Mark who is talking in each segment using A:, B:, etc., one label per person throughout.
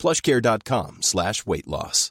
A: plushcare.com slash weight loss.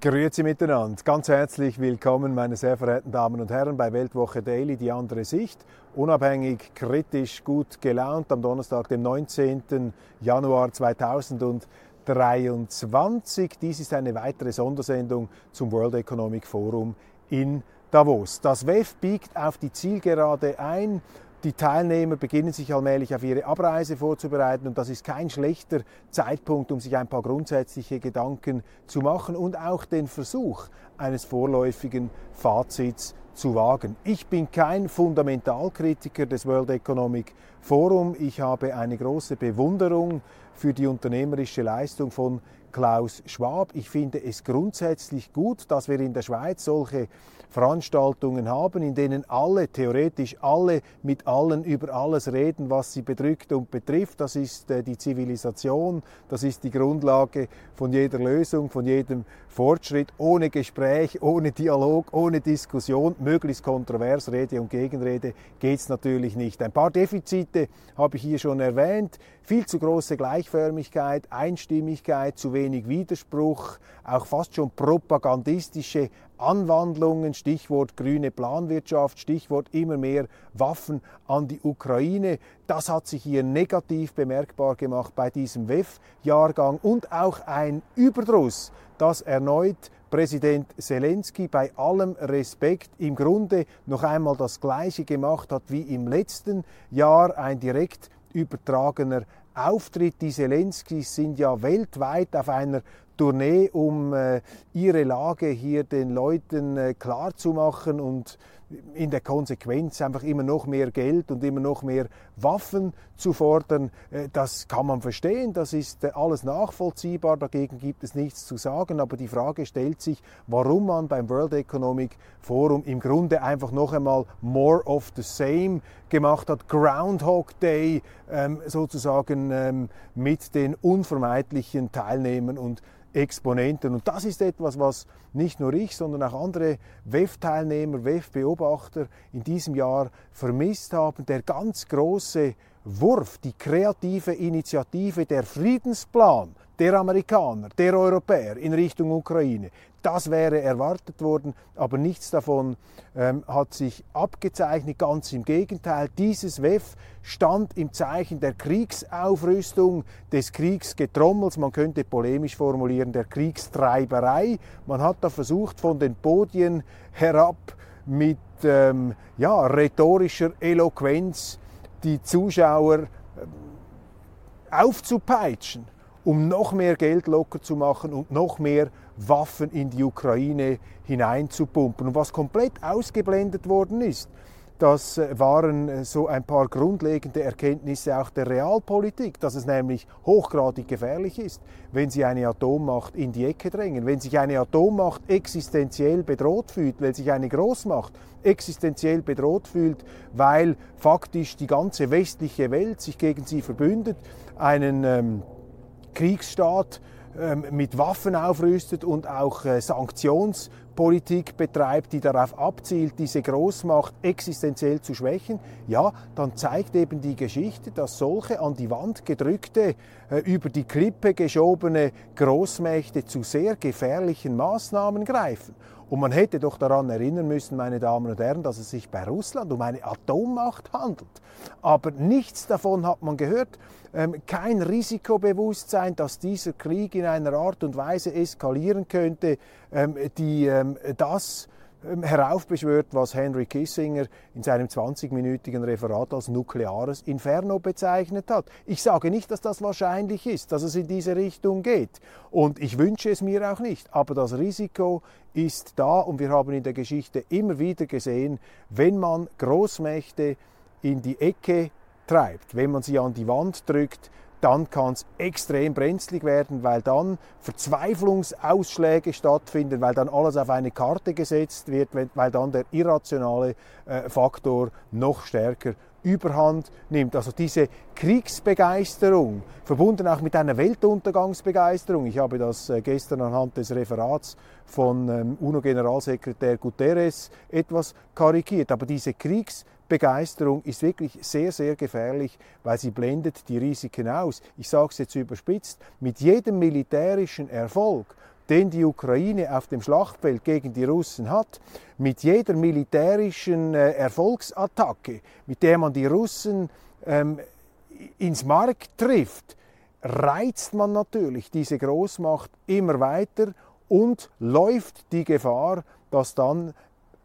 B: Grüezi miteinander. Ganz herzlich willkommen, meine sehr verehrten Damen und Herren, bei Weltwoche Daily, die andere Sicht. Unabhängig, kritisch, gut gelaunt am Donnerstag, dem 19. Januar 2023. Dies ist eine weitere Sondersendung zum World Economic Forum in Davos. Das WEF biegt auf die Zielgerade ein. Die Teilnehmer beginnen sich allmählich auf ihre Abreise vorzubereiten und das ist kein schlechter Zeitpunkt, um sich ein paar grundsätzliche Gedanken zu machen und auch den Versuch eines vorläufigen Fazits zu wagen. Ich bin kein Fundamentalkritiker des World Economic Forum. Ich habe eine große Bewunderung für die unternehmerische Leistung von Klaus Schwab. Ich finde es grundsätzlich gut, dass wir in der Schweiz solche Veranstaltungen haben, in denen alle, theoretisch alle, mit allen über alles reden, was sie bedrückt und betrifft. Das ist äh, die Zivilisation, das ist die Grundlage von jeder Lösung, von jedem Fortschritt. Ohne Gespräch, ohne Dialog, ohne Diskussion, möglichst kontrovers, Rede und Gegenrede, geht es natürlich nicht. Ein paar Defizite habe ich hier schon erwähnt. Viel zu große Gleichförmigkeit, Einstimmigkeit, zu wenig Widerspruch, auch fast schon propagandistische Anwandlungen, Stichwort grüne Planwirtschaft, Stichwort immer mehr Waffen an die Ukraine. Das hat sich hier negativ bemerkbar gemacht bei diesem WEF-Jahrgang und auch ein Überdruss, dass erneut Präsident Zelensky bei allem Respekt im Grunde noch einmal das Gleiche gemacht hat wie im letzten Jahr, ein direkt übertragener Auftritt. Die Zelenskys sind ja weltweit auf einer Tournee, um äh, ihre Lage hier den Leuten äh, klarzumachen und in der Konsequenz einfach immer noch mehr Geld und immer noch mehr Waffen zu fordern. Äh, das kann man verstehen, das ist äh, alles nachvollziehbar, dagegen gibt es nichts zu sagen, aber die Frage stellt sich, warum man beim World Economic Forum im Grunde einfach noch einmal more of the same gemacht hat, Groundhog Day ähm, sozusagen ähm, mit den unvermeidlichen Teilnehmern und Exponenten. Und das ist etwas, was nicht nur ich, sondern auch andere WEF-Teilnehmer, WEF-Beobachter in diesem Jahr vermisst haben. Der ganz große Wurf, die kreative Initiative, der Friedensplan der Amerikaner, der Europäer in Richtung Ukraine, das wäre erwartet worden, aber nichts davon ähm, hat sich abgezeichnet. Ganz im Gegenteil, dieses WEF stand im Zeichen der Kriegsaufrüstung, des Kriegsgetrommels, man könnte polemisch formulieren, der Kriegstreiberei. Man hat da versucht, von den Podien herab mit ähm, ja, rhetorischer Eloquenz die Zuschauer ähm, aufzupeitschen um noch mehr Geld locker zu machen und noch mehr Waffen in die Ukraine hineinzupumpen. Und was komplett ausgeblendet worden ist, das äh, waren äh, so ein paar grundlegende Erkenntnisse auch der Realpolitik, dass es nämlich hochgradig gefährlich ist, wenn Sie eine Atommacht in die Ecke drängen, wenn sich eine Atommacht existenziell bedroht fühlt, wenn sich eine Großmacht existenziell bedroht fühlt, weil faktisch die ganze westliche Welt sich gegen sie verbündet, einen ähm, Kriegsstaat mit Waffen aufrüstet und auch äh, Sanktionspolitik betreibt, die darauf abzielt, diese Großmacht existenziell zu schwächen, ja, dann zeigt eben die Geschichte, dass solche an die Wand gedrückte, äh, über die Klippe geschobene Großmächte zu sehr gefährlichen Maßnahmen greifen. Und man hätte doch daran erinnern müssen, meine Damen und Herren, dass es sich bei Russland um eine Atommacht handelt. Aber nichts davon hat man gehört. Ähm, kein Risikobewusstsein, dass dieser Krieg in einer Art und Weise eskalieren könnte, ähm, die ähm, das heraufbeschwört, was Henry Kissinger in seinem 20-minütigen Referat als nukleares Inferno bezeichnet hat. Ich sage nicht, dass das wahrscheinlich ist, dass es in diese Richtung geht. Und ich wünsche es mir auch nicht. Aber das Risiko ist da und wir haben in der Geschichte immer wieder gesehen, wenn man Großmächte in die Ecke treibt, wenn man sie an die Wand drückt, dann kann es extrem brenzlig werden, weil dann Verzweiflungsausschläge stattfinden, weil dann alles auf eine Karte gesetzt wird, weil dann der irrationale äh, Faktor noch stärker Überhand nimmt. Also diese Kriegsbegeisterung, verbunden auch mit einer Weltuntergangsbegeisterung. Ich habe das äh, gestern anhand des Referats von ähm, UNO-Generalsekretär Guterres etwas karikiert. Aber diese Kriegsbegeisterung Begeisterung ist wirklich sehr, sehr gefährlich, weil sie blendet die Risiken aus. Ich sage es jetzt überspitzt, mit jedem militärischen Erfolg, den die Ukraine auf dem Schlachtfeld gegen die Russen hat, mit jeder militärischen äh, Erfolgsattacke, mit der man die Russen ähm, ins Mark trifft, reizt man natürlich diese Großmacht immer weiter und läuft die Gefahr, dass dann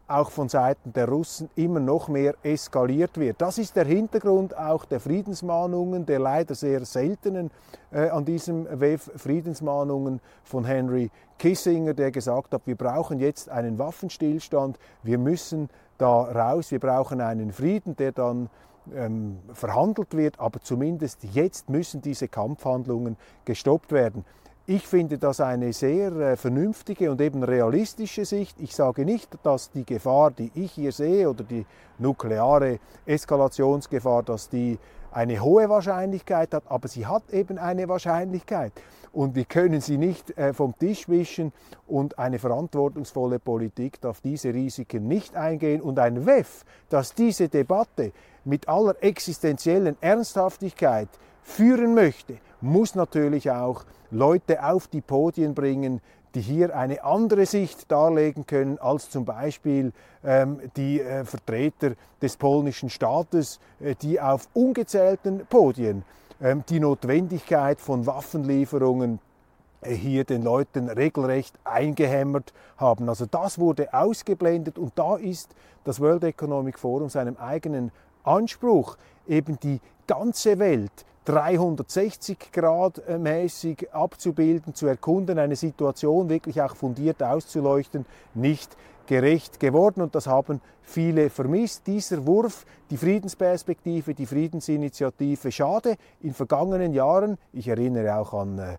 B: auch von Seiten der Russen immer noch mehr eskaliert wird. Das ist der Hintergrund auch der Friedensmahnungen, der leider sehr seltenen äh, an diesem WEF Friedensmahnungen von Henry Kissinger, der gesagt hat, wir brauchen jetzt einen Waffenstillstand, wir müssen da raus, wir brauchen einen Frieden, der dann ähm, verhandelt wird, aber zumindest jetzt müssen diese Kampfhandlungen gestoppt werden. Ich finde das eine sehr äh, vernünftige und eben realistische Sicht. Ich sage nicht, dass die Gefahr, die ich hier sehe, oder die nukleare Eskalationsgefahr, dass die eine hohe Wahrscheinlichkeit hat, aber sie hat eben eine Wahrscheinlichkeit. Und wir können sie nicht äh, vom Tisch wischen und eine verantwortungsvolle Politik darf diese Risiken nicht eingehen. Und ein WEF, das diese Debatte mit aller existenziellen Ernsthaftigkeit führen möchte, muss natürlich auch Leute auf die Podien bringen, die hier eine andere Sicht darlegen können als zum Beispiel ähm, die äh, Vertreter des polnischen Staates, äh, die auf ungezählten Podien ähm, die Notwendigkeit von Waffenlieferungen äh, hier den Leuten regelrecht eingehämmert haben. Also das wurde ausgeblendet und da ist das World Economic Forum seinem eigenen Anspruch, eben die ganze Welt 360 Grad äh, mäßig abzubilden, zu erkunden, eine Situation wirklich auch fundiert auszuleuchten, nicht gerecht geworden und das haben viele vermisst. Dieser Wurf, die Friedensperspektive, die Friedensinitiative, schade. In vergangenen Jahren, ich erinnere auch an äh,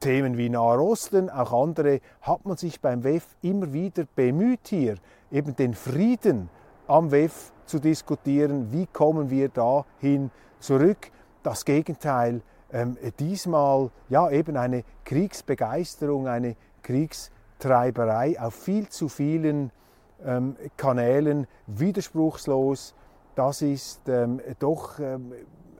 B: Themen wie Nahe Osten, auch andere, hat man sich beim WEF immer wieder bemüht, hier eben den Frieden am WEF zu diskutieren. Wie kommen wir dahin zurück? Das Gegenteil ähm, diesmal ja eben eine Kriegsbegeisterung, eine Kriegstreiberei auf viel zu vielen ähm, Kanälen, widerspruchslos. Das ist ähm, doch ähm,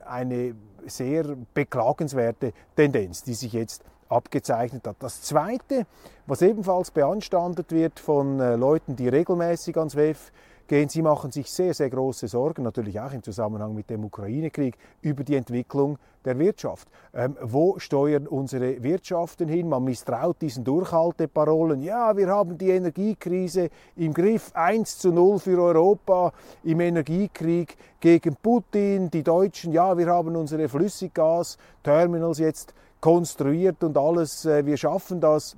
B: eine sehr beklagenswerte Tendenz, die sich jetzt abgezeichnet hat. Das Zweite, was ebenfalls beanstandet wird von äh, Leuten, die regelmäßig ans WEF gehen, sie machen sich sehr, sehr große Sorgen, natürlich auch im Zusammenhang mit dem Ukraine-Krieg, über die Entwicklung der Wirtschaft. Ähm, wo steuern unsere Wirtschaften hin? Man misstraut diesen Durchhalteparolen. Ja, wir haben die Energiekrise im Griff, 1 zu 0 für Europa im Energiekrieg gegen Putin. Die Deutschen, ja, wir haben unsere Flüssiggas-Terminals jetzt konstruiert und alles, äh, wir schaffen das,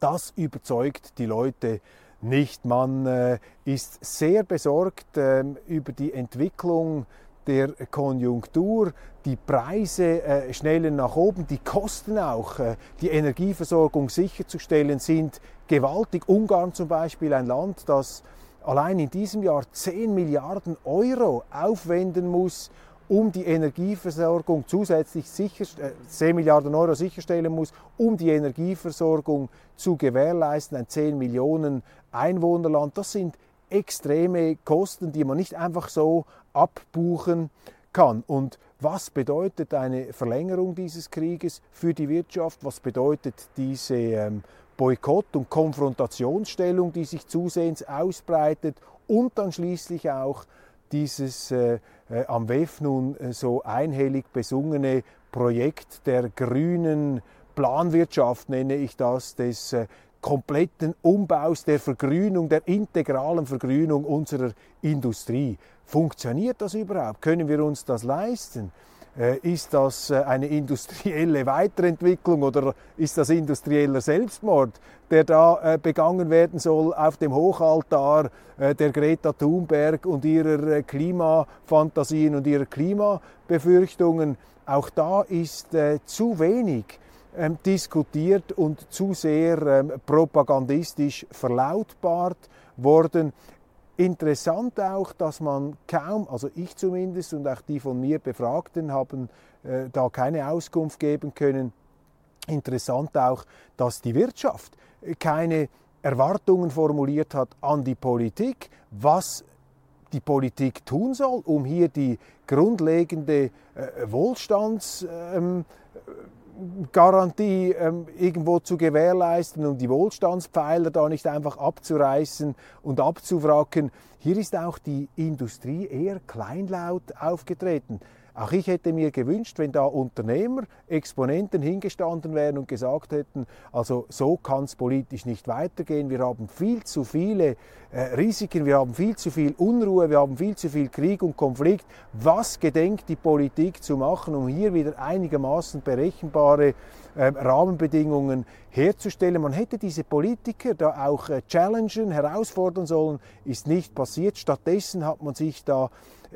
B: das überzeugt die Leute nicht. Man äh, ist sehr besorgt ähm, über die Entwicklung der Konjunktur. Die Preise äh, schnellen nach oben, die Kosten auch, äh, die Energieversorgung sicherzustellen, sind gewaltig. Ungarn zum Beispiel, ein Land, das allein in diesem Jahr 10 Milliarden Euro aufwenden muss, um die Energieversorgung zusätzlich sicher, äh, 10 Milliarden Euro sicherstellen muss, um die Energieversorgung zu gewährleisten. Ein 10 Millionen Einwohnerland, das sind extreme Kosten, die man nicht einfach so abbuchen kann. Und was bedeutet eine Verlängerung dieses Krieges für die Wirtschaft? Was bedeutet diese ähm, Boykott- und Konfrontationsstellung, die sich zusehends ausbreitet? Und dann schließlich auch dieses äh, äh, am WEF nun äh, so einhellig besungene Projekt der grünen Planwirtschaft, nenne ich das, des äh, kompletten Umbaus, der Vergrünung, der integralen Vergrünung unserer Industrie. Funktioniert das überhaupt? Können wir uns das leisten? Äh, ist das äh, eine industrielle Weiterentwicklung oder ist das industrieller Selbstmord, der da äh, begangen werden soll auf dem Hochaltar der Greta Thunberg und ihrer Klimafantasien und ihrer Klimabefürchtungen? Auch da ist zu wenig ähm, diskutiert und zu sehr ähm, propagandistisch verlautbart worden. Interessant auch, dass man kaum, also ich zumindest und auch die von mir Befragten haben äh, da keine Auskunft geben können. Interessant auch, dass die Wirtschaft keine Erwartungen formuliert hat an die Politik, was die Politik tun soll, um hier die grundlegende äh, Wohlstands ähm, Garantie ähm, irgendwo zu gewährleisten und die Wohlstandspfeiler da nicht einfach abzureißen und abzuwracken. Hier ist auch die Industrie eher kleinlaut aufgetreten. Auch ich hätte mir gewünscht, wenn da Unternehmer, Exponenten hingestanden wären und gesagt hätten, also so kann es politisch nicht weitergehen. Wir haben viel zu viele äh, Risiken, wir haben viel zu viel Unruhe, wir haben viel zu viel Krieg und Konflikt. Was gedenkt die Politik zu machen, um hier wieder einigermaßen berechenbare äh, Rahmenbedingungen herzustellen? Man hätte diese Politiker da auch äh, challengen, herausfordern sollen, ist nicht passiert. Stattdessen hat man sich da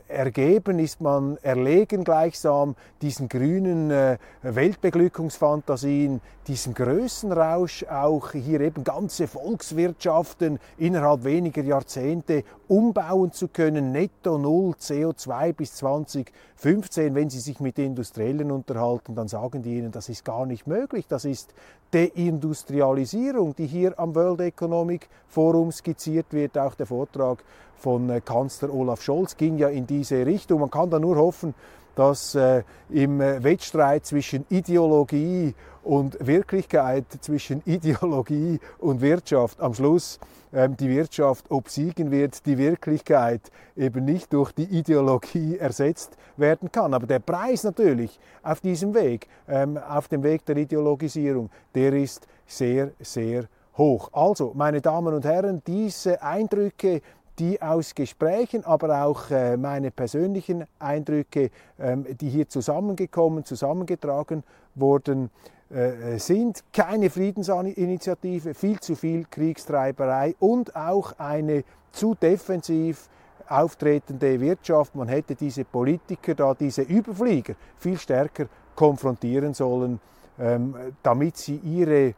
B: ergeben, ist man erlegen gleichsam diesen grünen äh, Weltbeglückungsfantasien, diesem Größenrausch, auch hier eben ganze Volkswirtschaften innerhalb weniger Jahrzehnte umbauen zu können, netto null CO2 bis 2015. Wenn Sie sich mit Industriellen unterhalten, dann sagen die Ihnen, das ist gar nicht möglich. Das ist Deindustrialisierung, die hier am World Economic Forum skizziert wird. Auch der Vortrag von äh, Kanzler Olaf Scholz ging ja in diese Richtung. Man kann da nur hoffen, dass äh, im Wettstreit zwischen Ideologie und Wirklichkeit, zwischen Ideologie und Wirtschaft am Schluss ähm, die Wirtschaft obsiegen wird, die Wirklichkeit eben nicht durch die Ideologie ersetzt werden kann. Aber der Preis natürlich auf diesem Weg, ähm, auf dem Weg der Ideologisierung, der ist sehr, sehr hoch. Also, meine Damen und Herren, diese Eindrücke, die aus Gesprächen, aber auch äh, meine persönlichen Eindrücke, ähm, die hier zusammengekommen, zusammengetragen wurden, äh, sind. Keine Friedensinitiative, viel zu viel Kriegstreiberei und auch eine zu defensiv auftretende Wirtschaft. Man hätte diese Politiker da, diese Überflieger viel stärker konfrontieren sollen, ähm, damit sie ihre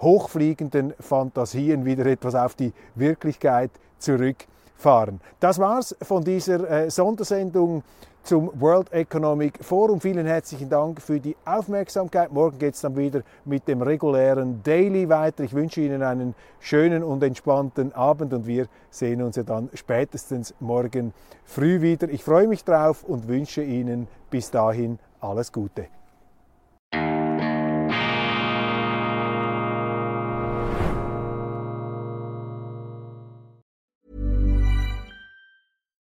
B: hochfliegenden Fantasien wieder etwas auf die Wirklichkeit zurück fahren. Das war's von dieser äh, Sondersendung zum World Economic Forum. Vielen herzlichen Dank für die Aufmerksamkeit. Morgen geht es dann wieder mit dem regulären Daily weiter. Ich wünsche Ihnen einen schönen und entspannten Abend und wir sehen uns ja dann spätestens morgen früh wieder. Ich freue mich drauf und wünsche Ihnen bis dahin alles Gute.